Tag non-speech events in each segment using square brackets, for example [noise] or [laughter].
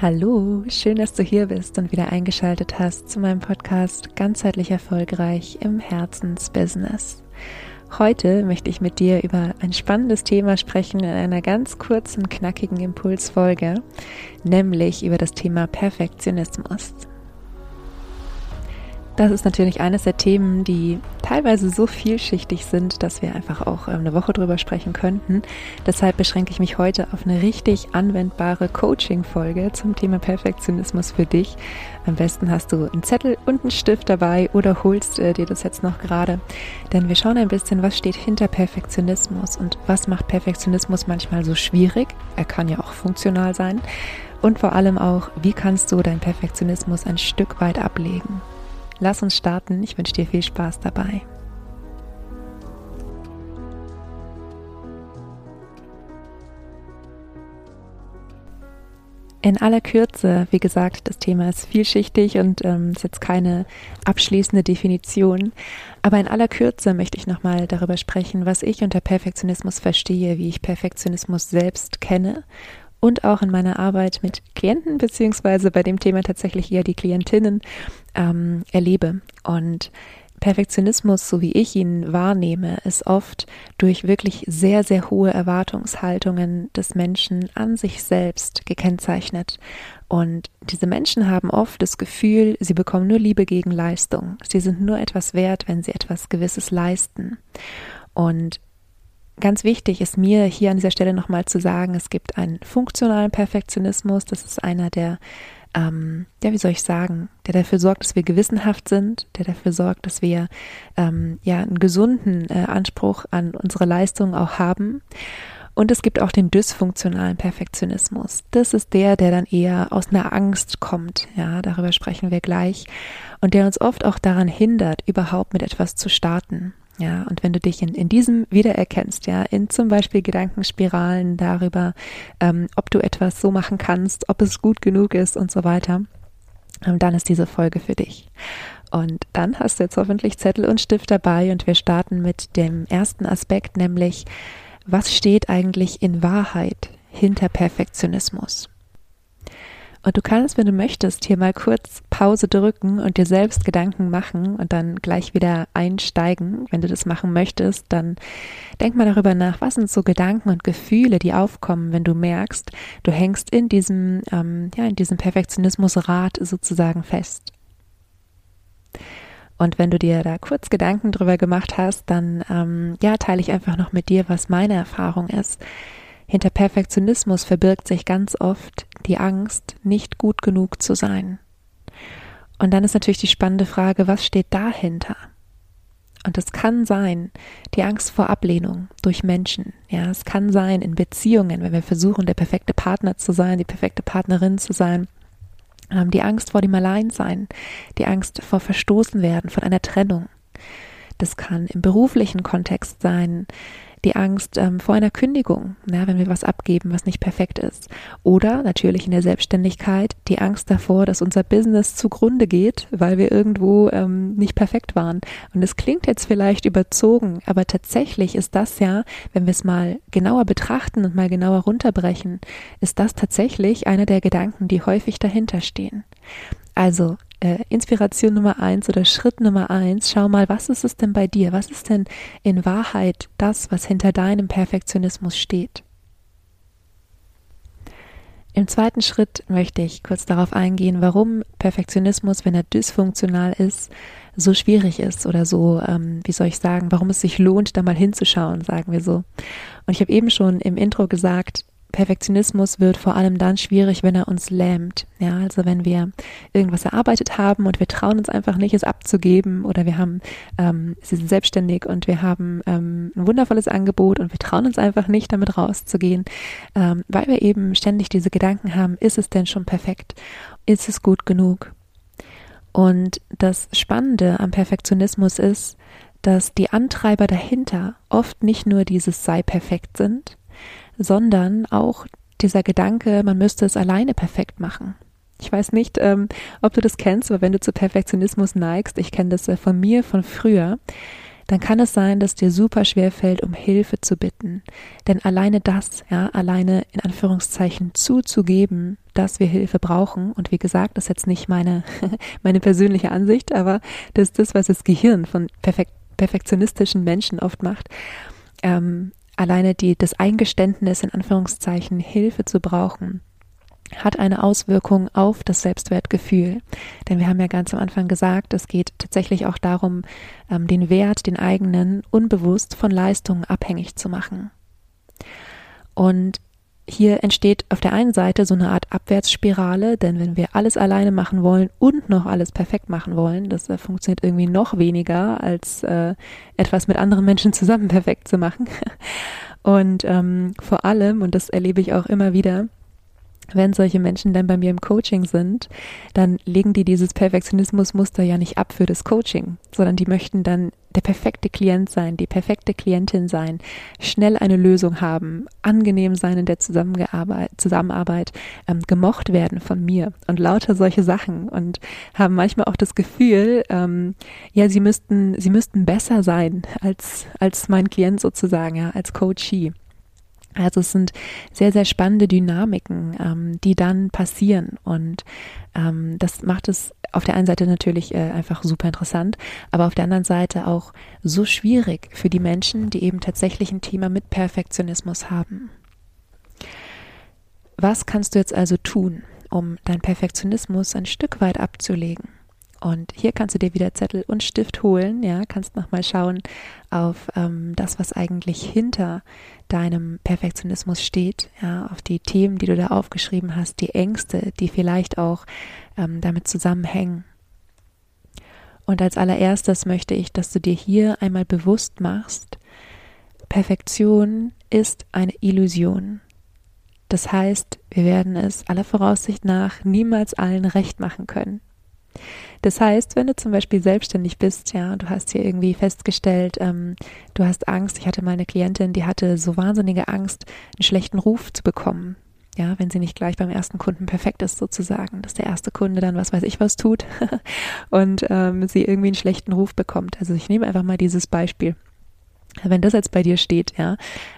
Hallo, schön, dass du hier bist und wieder eingeschaltet hast zu meinem Podcast Ganzheitlich erfolgreich im Herzensbusiness. Heute möchte ich mit dir über ein spannendes Thema sprechen in einer ganz kurzen, knackigen Impulsfolge, nämlich über das Thema Perfektionismus. Das ist natürlich eines der Themen, die teilweise so vielschichtig sind, dass wir einfach auch ähm, eine Woche drüber sprechen könnten. Deshalb beschränke ich mich heute auf eine richtig anwendbare Coaching-Folge zum Thema Perfektionismus für dich. Am besten hast du einen Zettel und einen Stift dabei oder holst äh, dir das jetzt noch gerade. Denn wir schauen ein bisschen, was steht hinter Perfektionismus und was macht Perfektionismus manchmal so schwierig. Er kann ja auch funktional sein. Und vor allem auch, wie kannst du deinen Perfektionismus ein Stück weit ablegen. Lass uns starten. Ich wünsche dir viel Spaß dabei. In aller Kürze, wie gesagt, das Thema ist vielschichtig und ähm, ist jetzt keine abschließende Definition. Aber in aller Kürze möchte ich nochmal darüber sprechen, was ich unter Perfektionismus verstehe, wie ich Perfektionismus selbst kenne und auch in meiner Arbeit mit Klienten, beziehungsweise bei dem Thema tatsächlich eher die Klientinnen ähm, erlebe. Und Perfektionismus, so wie ich ihn wahrnehme, ist oft durch wirklich sehr, sehr hohe Erwartungshaltungen des Menschen an sich selbst gekennzeichnet. Und diese Menschen haben oft das Gefühl, sie bekommen nur Liebe gegen Leistung. Sie sind nur etwas wert, wenn sie etwas Gewisses leisten. Und Ganz wichtig ist mir hier an dieser Stelle nochmal zu sagen, es gibt einen funktionalen Perfektionismus. Das ist einer, der, ähm, ja, wie soll ich sagen, der dafür sorgt, dass wir gewissenhaft sind, der dafür sorgt, dass wir ähm, ja einen gesunden äh, Anspruch an unsere Leistung auch haben. Und es gibt auch den dysfunktionalen Perfektionismus. Das ist der, der dann eher aus einer Angst kommt. Ja, darüber sprechen wir gleich. Und der uns oft auch daran hindert, überhaupt mit etwas zu starten. Ja, und wenn du dich in, in diesem wiedererkennst, ja, in zum Beispiel Gedankenspiralen darüber, ähm, ob du etwas so machen kannst, ob es gut genug ist und so weiter, ähm, dann ist diese Folge für dich. Und dann hast du jetzt hoffentlich Zettel und Stift dabei und wir starten mit dem ersten Aspekt, nämlich was steht eigentlich in Wahrheit hinter Perfektionismus? Und du kannst, wenn du möchtest, hier mal kurz Pause drücken und dir selbst Gedanken machen und dann gleich wieder einsteigen. Wenn du das machen möchtest, dann denk mal darüber nach, was sind so Gedanken und Gefühle, die aufkommen, wenn du merkst, du hängst in diesem, ähm, ja, in diesem Perfektionismusrad sozusagen fest. Und wenn du dir da kurz Gedanken drüber gemacht hast, dann ähm, ja, teile ich einfach noch mit dir, was meine Erfahrung ist. Hinter Perfektionismus verbirgt sich ganz oft die Angst, nicht gut genug zu sein. Und dann ist natürlich die spannende Frage, was steht dahinter? Und es kann sein, die Angst vor Ablehnung durch Menschen. Ja, es kann sein in Beziehungen, wenn wir versuchen, der perfekte Partner zu sein, die perfekte Partnerin zu sein. Ähm, die Angst vor dem Alleinsein, die Angst vor Verstoßen werden, von einer Trennung. Das kann im beruflichen Kontext sein, die Angst ähm, vor einer Kündigung, ja, wenn wir was abgeben, was nicht perfekt ist. Oder natürlich in der Selbstständigkeit die Angst davor, dass unser Business zugrunde geht, weil wir irgendwo ähm, nicht perfekt waren. Und es klingt jetzt vielleicht überzogen, aber tatsächlich ist das ja, wenn wir es mal genauer betrachten und mal genauer runterbrechen, ist das tatsächlich einer der Gedanken, die häufig dahinter stehen. Also äh, Inspiration Nummer eins oder Schritt Nummer eins, schau mal, was ist es denn bei dir? Was ist denn in Wahrheit das, was hinter deinem Perfektionismus steht? Im zweiten Schritt möchte ich kurz darauf eingehen, warum Perfektionismus, wenn er dysfunktional ist, so schwierig ist oder so, ähm, wie soll ich sagen, warum es sich lohnt, da mal hinzuschauen, sagen wir so. Und ich habe eben schon im Intro gesagt, Perfektionismus wird vor allem dann schwierig, wenn er uns lähmt. Ja, also wenn wir irgendwas erarbeitet haben und wir trauen uns einfach nicht, es abzugeben oder wir haben, ähm, sie sind selbstständig und wir haben ähm, ein wundervolles Angebot und wir trauen uns einfach nicht, damit rauszugehen, ähm, weil wir eben ständig diese Gedanken haben, ist es denn schon perfekt? Ist es gut genug? Und das Spannende am Perfektionismus ist, dass die Antreiber dahinter oft nicht nur dieses sei perfekt sind, sondern auch dieser Gedanke, man müsste es alleine perfekt machen. Ich weiß nicht, ähm, ob du das kennst, aber wenn du zu Perfektionismus neigst, ich kenne das äh, von mir von früher, dann kann es sein, dass dir super schwer fällt, um Hilfe zu bitten. Denn alleine das, ja, alleine in Anführungszeichen zuzugeben, dass wir Hilfe brauchen. Und wie gesagt, das ist jetzt nicht meine, [laughs] meine persönliche Ansicht, aber das ist das, was das Gehirn von perfekt, perfektionistischen Menschen oft macht. Ähm, alleine die, das Eingeständnis, in Anführungszeichen, Hilfe zu brauchen, hat eine Auswirkung auf das Selbstwertgefühl. Denn wir haben ja ganz am Anfang gesagt, es geht tatsächlich auch darum, ähm, den Wert, den eigenen, unbewusst von Leistungen abhängig zu machen. Und hier entsteht auf der einen Seite so eine Art Abwärtsspirale, denn wenn wir alles alleine machen wollen und noch alles perfekt machen wollen, das äh, funktioniert irgendwie noch weniger, als äh, etwas mit anderen Menschen zusammen [laughs] perfekt zu machen. Und ähm, vor allem, und das erlebe ich auch immer wieder, wenn solche Menschen dann bei mir im Coaching sind, dann legen die dieses Perfektionismusmuster ja nicht ab für das Coaching, sondern die möchten dann der perfekte Klient sein, die perfekte Klientin sein, schnell eine Lösung haben, angenehm sein in der Zusammenarbeit, ähm, gemocht werden von mir und lauter solche Sachen und haben manchmal auch das Gefühl, ähm, ja, sie müssten, sie müssten besser sein als, als mein Klient sozusagen, ja, als Coachee. Also es sind sehr, sehr spannende Dynamiken, ähm, die dann passieren. Und ähm, das macht es auf der einen Seite natürlich äh, einfach super interessant, aber auf der anderen Seite auch so schwierig für die Menschen, die eben tatsächlich ein Thema mit Perfektionismus haben. Was kannst du jetzt also tun, um deinen Perfektionismus ein Stück weit abzulegen? Und hier kannst du dir wieder Zettel und Stift holen, ja, kannst nochmal schauen auf ähm, das, was eigentlich hinter deinem Perfektionismus steht, ja, auf die Themen, die du da aufgeschrieben hast, die Ängste, die vielleicht auch ähm, damit zusammenhängen. Und als allererstes möchte ich, dass du dir hier einmal bewusst machst, Perfektion ist eine Illusion. Das heißt, wir werden es aller Voraussicht nach niemals allen recht machen können. Das heißt, wenn du zum Beispiel selbstständig bist, ja, du hast hier irgendwie festgestellt, ähm, du hast Angst. Ich hatte mal eine Klientin, die hatte so wahnsinnige Angst, einen schlechten Ruf zu bekommen. Ja, wenn sie nicht gleich beim ersten Kunden perfekt ist, sozusagen, dass der erste Kunde dann was weiß ich was tut [laughs] und ähm, sie irgendwie einen schlechten Ruf bekommt. Also ich nehme einfach mal dieses Beispiel. Wenn das jetzt bei dir steht, ja,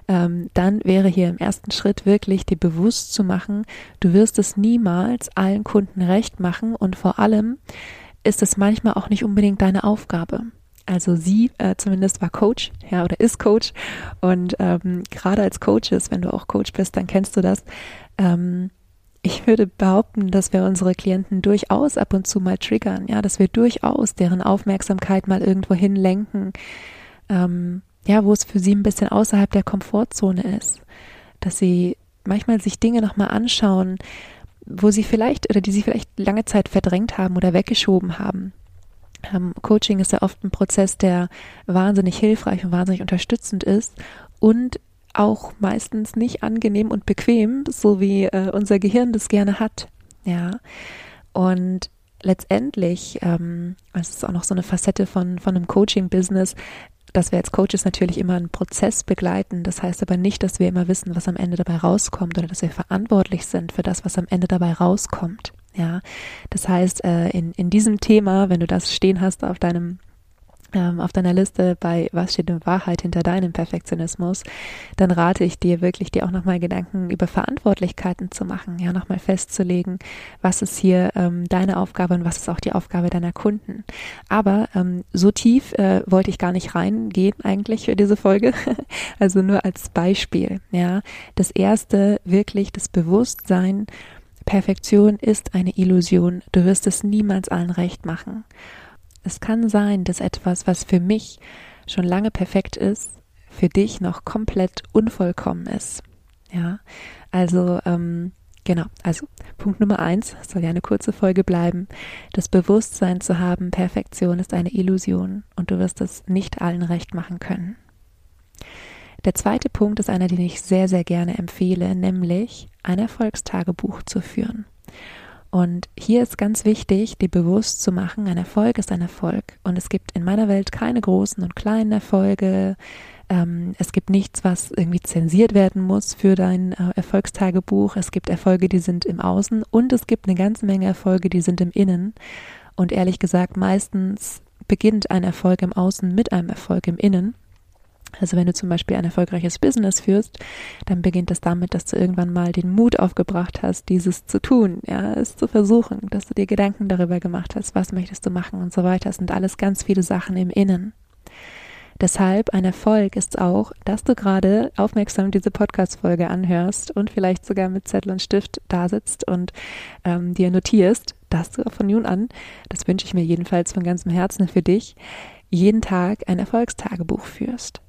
ähm, dann wäre hier im ersten Schritt wirklich dir bewusst zu machen, du wirst es niemals allen Kunden recht machen und vor allem ist es manchmal auch nicht unbedingt deine Aufgabe. Also sie äh, zumindest war Coach, ja, oder ist Coach. Und ähm, gerade als Coaches, wenn du auch Coach bist, dann kennst du das. Ähm, ich würde behaupten, dass wir unsere Klienten durchaus ab und zu mal triggern, ja, dass wir durchaus deren Aufmerksamkeit mal irgendwo hinlenken, ähm, ja, wo es für sie ein bisschen außerhalb der Komfortzone ist. Dass sie manchmal sich Dinge nochmal anschauen, wo sie vielleicht oder die sie vielleicht lange Zeit verdrängt haben oder weggeschoben haben. Ähm, Coaching ist ja oft ein Prozess, der wahnsinnig hilfreich und wahnsinnig unterstützend ist und auch meistens nicht angenehm und bequem, so wie äh, unser Gehirn das gerne hat. Ja. Und letztendlich, ähm, das ist auch noch so eine Facette von, von einem Coaching-Business, dass wir als Coaches natürlich immer einen Prozess begleiten. Das heißt aber nicht, dass wir immer wissen, was am Ende dabei rauskommt oder dass wir verantwortlich sind für das, was am Ende dabei rauskommt. Ja, das heißt, äh, in, in diesem Thema, wenn du das stehen hast auf deinem ähm, auf deiner Liste bei Was steht in Wahrheit hinter deinem Perfektionismus, dann rate ich dir wirklich, dir auch nochmal Gedanken über Verantwortlichkeiten zu machen, ja, nochmal festzulegen, was ist hier ähm, deine Aufgabe und was ist auch die Aufgabe deiner Kunden. Aber ähm, so tief äh, wollte ich gar nicht reingehen eigentlich für diese Folge. [laughs] also nur als Beispiel, ja. Das erste wirklich das Bewusstsein, Perfektion ist eine Illusion. Du wirst es niemals allen recht machen. Es kann sein, dass etwas, was für mich schon lange perfekt ist, für dich noch komplett unvollkommen ist. Ja, also ähm, genau. Also Punkt Nummer eins soll ja eine kurze Folge bleiben. Das Bewusstsein zu haben, Perfektion ist eine Illusion und du wirst es nicht allen recht machen können. Der zweite Punkt ist einer, den ich sehr, sehr gerne empfehle, nämlich ein Erfolgstagebuch zu führen. Und hier ist ganz wichtig, dir bewusst zu machen, ein Erfolg ist ein Erfolg. Und es gibt in meiner Welt keine großen und kleinen Erfolge. Ähm, es gibt nichts, was irgendwie zensiert werden muss für dein äh, Erfolgstagebuch. Es gibt Erfolge, die sind im Außen und es gibt eine ganze Menge Erfolge, die sind im Innen. Und ehrlich gesagt, meistens beginnt ein Erfolg im Außen mit einem Erfolg im Innen. Also wenn du zum Beispiel ein erfolgreiches Business führst, dann beginnt es damit, dass du irgendwann mal den Mut aufgebracht hast, dieses zu tun, ja, es zu versuchen, dass du dir Gedanken darüber gemacht hast, was möchtest du machen und so weiter. Es sind alles ganz viele Sachen im Innen. Deshalb ein Erfolg ist auch, dass du gerade aufmerksam diese Podcast-Folge anhörst und vielleicht sogar mit Zettel und Stift da sitzt und ähm, dir notierst, dass du von nun an, das wünsche ich mir jedenfalls von ganzem Herzen für dich, jeden Tag ein Erfolgstagebuch führst.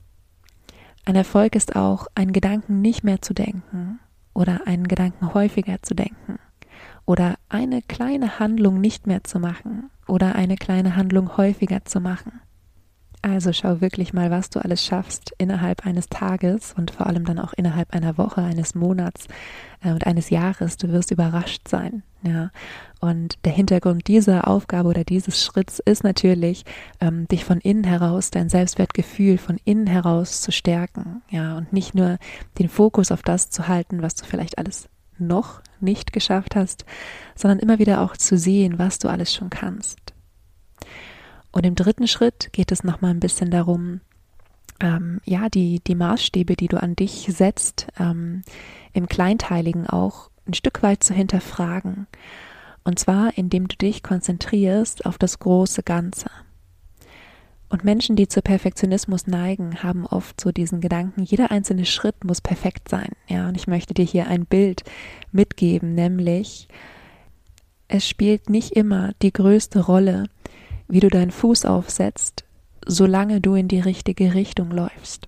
Ein Erfolg ist auch, einen Gedanken nicht mehr zu denken oder einen Gedanken häufiger zu denken oder eine kleine Handlung nicht mehr zu machen oder eine kleine Handlung häufiger zu machen. Also schau wirklich mal, was du alles schaffst innerhalb eines Tages und vor allem dann auch innerhalb einer Woche, eines Monats äh, und eines Jahres. Du wirst überrascht sein. Ja. Und der Hintergrund dieser Aufgabe oder dieses Schritts ist natürlich, ähm, dich von innen heraus, dein Selbstwertgefühl von innen heraus zu stärken. Ja, und nicht nur den Fokus auf das zu halten, was du vielleicht alles noch nicht geschafft hast, sondern immer wieder auch zu sehen, was du alles schon kannst. Und im dritten Schritt geht es nochmal ein bisschen darum, ähm, ja, die, die Maßstäbe, die du an dich setzt, ähm, im Kleinteiligen auch ein Stück weit zu hinterfragen. Und zwar, indem du dich konzentrierst auf das große Ganze. Und Menschen, die zu Perfektionismus neigen, haben oft so diesen Gedanken, jeder einzelne Schritt muss perfekt sein. Ja, und ich möchte dir hier ein Bild mitgeben, nämlich es spielt nicht immer die größte Rolle, wie du deinen Fuß aufsetzt, solange du in die richtige Richtung läufst.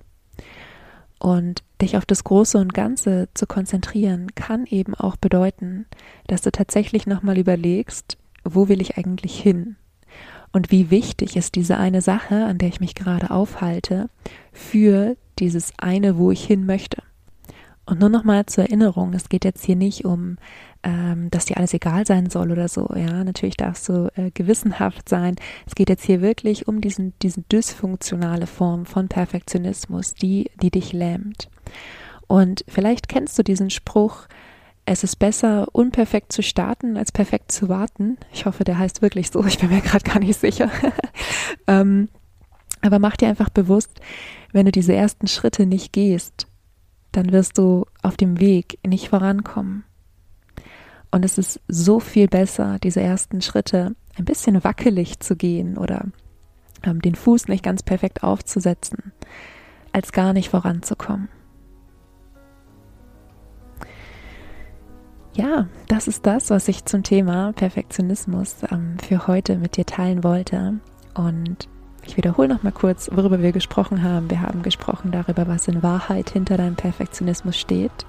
Und dich auf das Große und Ganze zu konzentrieren, kann eben auch bedeuten, dass du tatsächlich nochmal überlegst, wo will ich eigentlich hin? Und wie wichtig ist diese eine Sache, an der ich mich gerade aufhalte, für dieses eine, wo ich hin möchte? Und nur nochmal zur Erinnerung, es geht jetzt hier nicht um ähm, dass dir alles egal sein soll oder so. Ja, natürlich darfst du äh, gewissenhaft sein. Es geht jetzt hier wirklich um diesen, diese dysfunktionale Form von Perfektionismus, die, die dich lähmt. Und vielleicht kennst du diesen Spruch, es ist besser, unperfekt zu starten, als perfekt zu warten. Ich hoffe, der heißt wirklich so. Ich bin mir gerade gar nicht sicher. [laughs] ähm, aber mach dir einfach bewusst, wenn du diese ersten Schritte nicht gehst, dann wirst du auf dem Weg nicht vorankommen. Und es ist so viel besser, diese ersten Schritte ein bisschen wackelig zu gehen oder ähm, den Fuß nicht ganz perfekt aufzusetzen, als gar nicht voranzukommen. Ja, das ist das, was ich zum Thema Perfektionismus ähm, für heute mit dir teilen wollte. Und ich wiederhole noch mal kurz, worüber wir gesprochen haben. Wir haben gesprochen darüber, was in Wahrheit hinter deinem Perfektionismus steht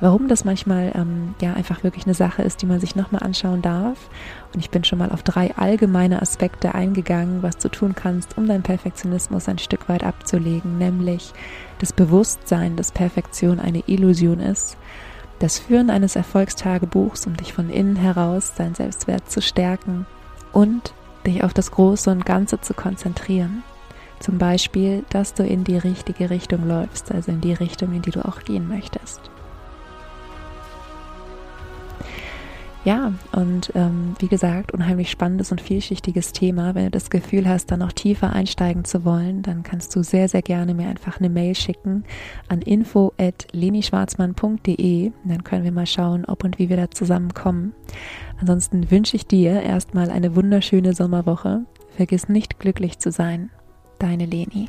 warum das manchmal ähm, ja einfach wirklich eine Sache ist, die man sich nochmal anschauen darf. Und ich bin schon mal auf drei allgemeine Aspekte eingegangen, was du tun kannst, um deinen Perfektionismus ein Stück weit abzulegen, nämlich das Bewusstsein, dass Perfektion eine Illusion ist, das Führen eines Erfolgstagebuchs, um dich von innen heraus dein Selbstwert zu stärken und dich auf das Große und Ganze zu konzentrieren. Zum Beispiel, dass du in die richtige Richtung läufst, also in die Richtung, in die du auch gehen möchtest. Ja, und ähm, wie gesagt, unheimlich spannendes und vielschichtiges Thema. Wenn du das Gefühl hast, da noch tiefer einsteigen zu wollen, dann kannst du sehr, sehr gerne mir einfach eine Mail schicken an info.lenischwarzmann.de. Dann können wir mal schauen, ob und wie wir da zusammenkommen. Ansonsten wünsche ich dir erstmal eine wunderschöne Sommerwoche. Vergiss nicht glücklich zu sein. Deine Leni.